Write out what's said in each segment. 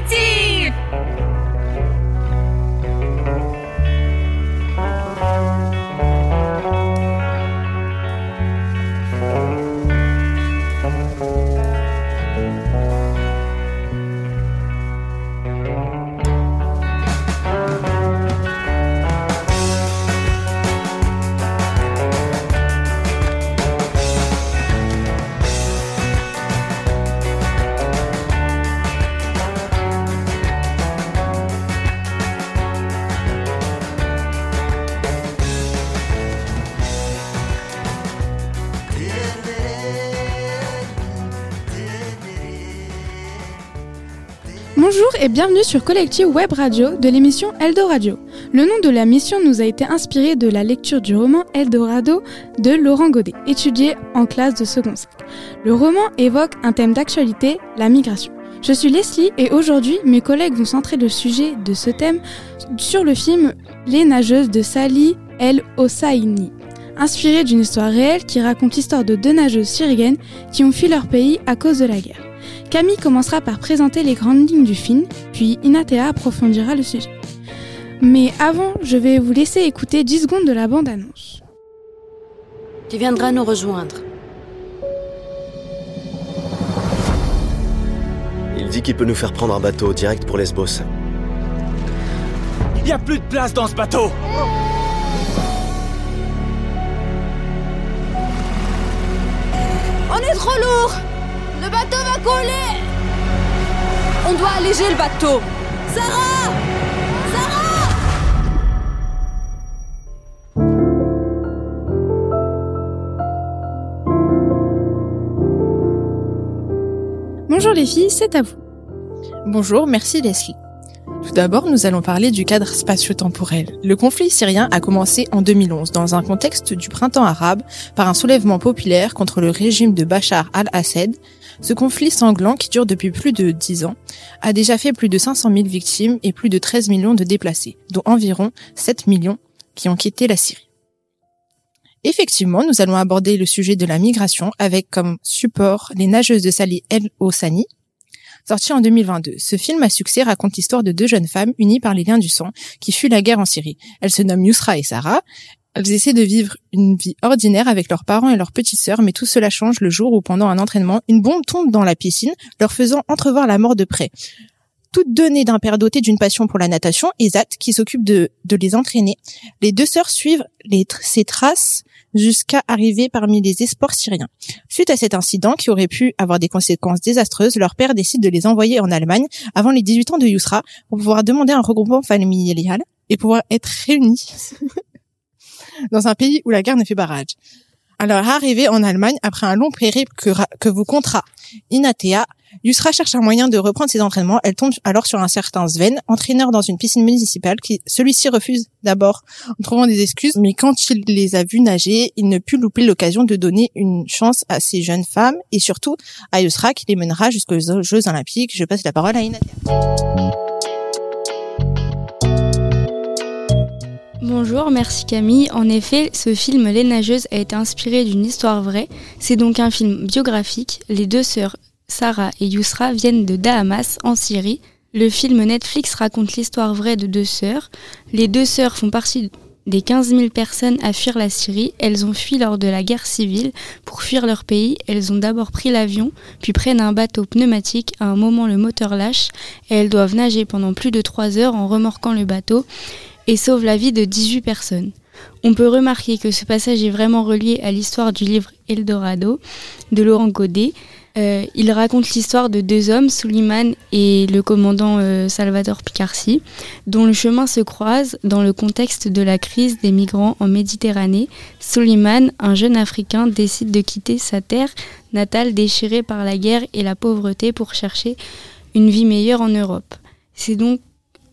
19! Bonjour et bienvenue sur Collectif Web Radio de l'émission Eldoradio. Le nom de la mission nous a été inspiré de la lecture du roman Eldorado de Laurent Godet, étudié en classe de second 5. Le roman évoque un thème d'actualité, la migration. Je suis Leslie et aujourd'hui mes collègues vont centrer le sujet de ce thème sur le film Les nageuses de Sally El Hosseini, inspiré d'une histoire réelle qui raconte l'histoire de deux nageuses syriennes qui ont fui leur pays à cause de la guerre. Camille commencera par présenter les grandes lignes du film, puis Inatea approfondira le sujet. Mais avant, je vais vous laisser écouter 10 secondes de la bande-annonce. Tu viendras nous rejoindre. Il dit qu'il peut nous faire prendre un bateau direct pour Lesbos. Y a plus de place dans ce bateau On est trop lourd. Le bateau va couler On doit alléger le bateau. Sarah! Sarah! Bonjour les filles, c'est à vous. Bonjour, merci Leslie. Tout d'abord, nous allons parler du cadre spatio-temporel. Le conflit syrien a commencé en 2011 dans un contexte du printemps arabe par un soulèvement populaire contre le régime de Bachar al-Assad. Ce conflit sanglant qui dure depuis plus de 10 ans a déjà fait plus de 500 000 victimes et plus de 13 millions de déplacés, dont environ 7 millions qui ont quitté la Syrie. Effectivement, nous allons aborder le sujet de la migration avec comme support les nageuses de Sali El Hosani, Sorti en 2022, ce film à succès raconte l'histoire de deux jeunes femmes unies par les liens du sang qui fuient la guerre en Syrie. Elles se nomment Yusra et Sarah. Elles essaient de vivre une vie ordinaire avec leurs parents et leurs petites sœurs, mais tout cela change le jour où, pendant un entraînement, une bombe tombe dans la piscine, leur faisant entrevoir la mort de près. Toutes deux nées d'un père doté d'une passion pour la natation, Ezat, qui s'occupe de, les entraîner. Les deux sœurs suivent les, ces traces jusqu'à arriver parmi les esports syriens. Suite à cet incident qui aurait pu avoir des conséquences désastreuses, leur père décide de les envoyer en Allemagne avant les 18 ans de Yousra pour pouvoir demander un regroupement familial et pouvoir être réunis dans un pays où la guerre ne fait barrage. Alors, arrivé en Allemagne, après un long périple que, que vous comptera Inatea, Yusra cherche un moyen de reprendre ses entraînements. Elle tombe alors sur un certain Sven, entraîneur dans une piscine municipale, qui celui-ci refuse d'abord en trouvant des excuses, mais quand il les a vus nager, il ne put louper l'occasion de donner une chance à ces jeunes femmes et surtout à Yusra qui les mènera jusqu'aux Jeux Olympiques. Je passe la parole à Inatea. Bonjour, merci Camille. En effet, ce film Les Nageuses a été inspiré d'une histoire vraie. C'est donc un film biographique. Les deux sœurs Sarah et Yusra viennent de Dahamas, en Syrie. Le film Netflix raconte l'histoire vraie de deux sœurs. Les deux sœurs font partie des 15 000 personnes à fuir la Syrie. Elles ont fui lors de la guerre civile. Pour fuir leur pays, elles ont d'abord pris l'avion, puis prennent un bateau pneumatique. À un moment, le moteur lâche et elles doivent nager pendant plus de 3 heures en remorquant le bateau et sauvent la vie de 18 personnes. On peut remarquer que ce passage est vraiment relié à l'histoire du livre Eldorado de Laurent Godet. Euh, il raconte l'histoire de deux hommes, Suleiman et le commandant euh, Salvador Picarsi, dont le chemin se croise dans le contexte de la crise des migrants en Méditerranée. Suleiman, un jeune Africain, décide de quitter sa terre natale déchirée par la guerre et la pauvreté pour chercher une vie meilleure en Europe. C'est donc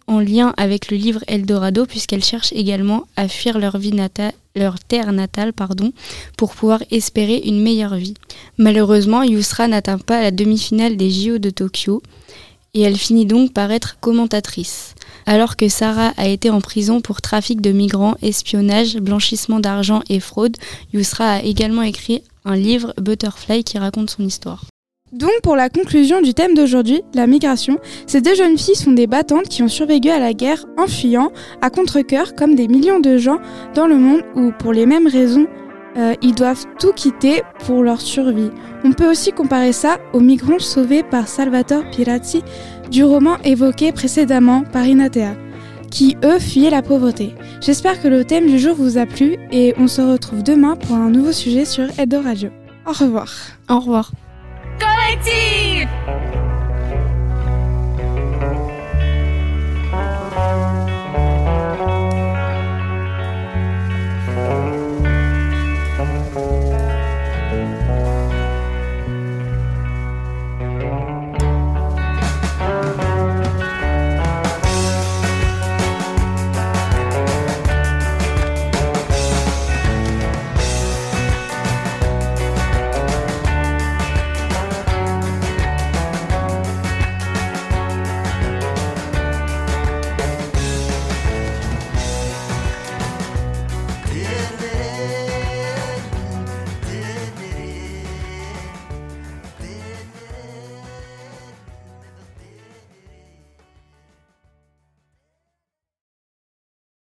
en lien avec le livre Eldorado puisqu'elles cherchent également à fuir leur vie natale leur terre natale pardon, pour pouvoir espérer une meilleure vie. Malheureusement, Yusra n'atteint pas la demi-finale des JO de Tokyo et elle finit donc par être commentatrice. Alors que Sarah a été en prison pour trafic de migrants, espionnage, blanchissement d'argent et fraude, Yusra a également écrit un livre Butterfly qui raconte son histoire. Donc pour la conclusion du thème d'aujourd'hui, la migration, ces deux jeunes filles sont des battantes qui ont survécu à la guerre en fuyant à contre-coeur comme des millions de gens dans le monde où pour les mêmes raisons euh, ils doivent tout quitter pour leur survie. On peut aussi comparer ça aux migrants sauvés par Salvatore Pirazzi du roman évoqué précédemment par Inatea, qui eux fuyaient la pauvreté. J'espère que le thème du jour vous a plu et on se retrouve demain pour un nouveau sujet sur Edo Radio. Au revoir. Au revoir. Collective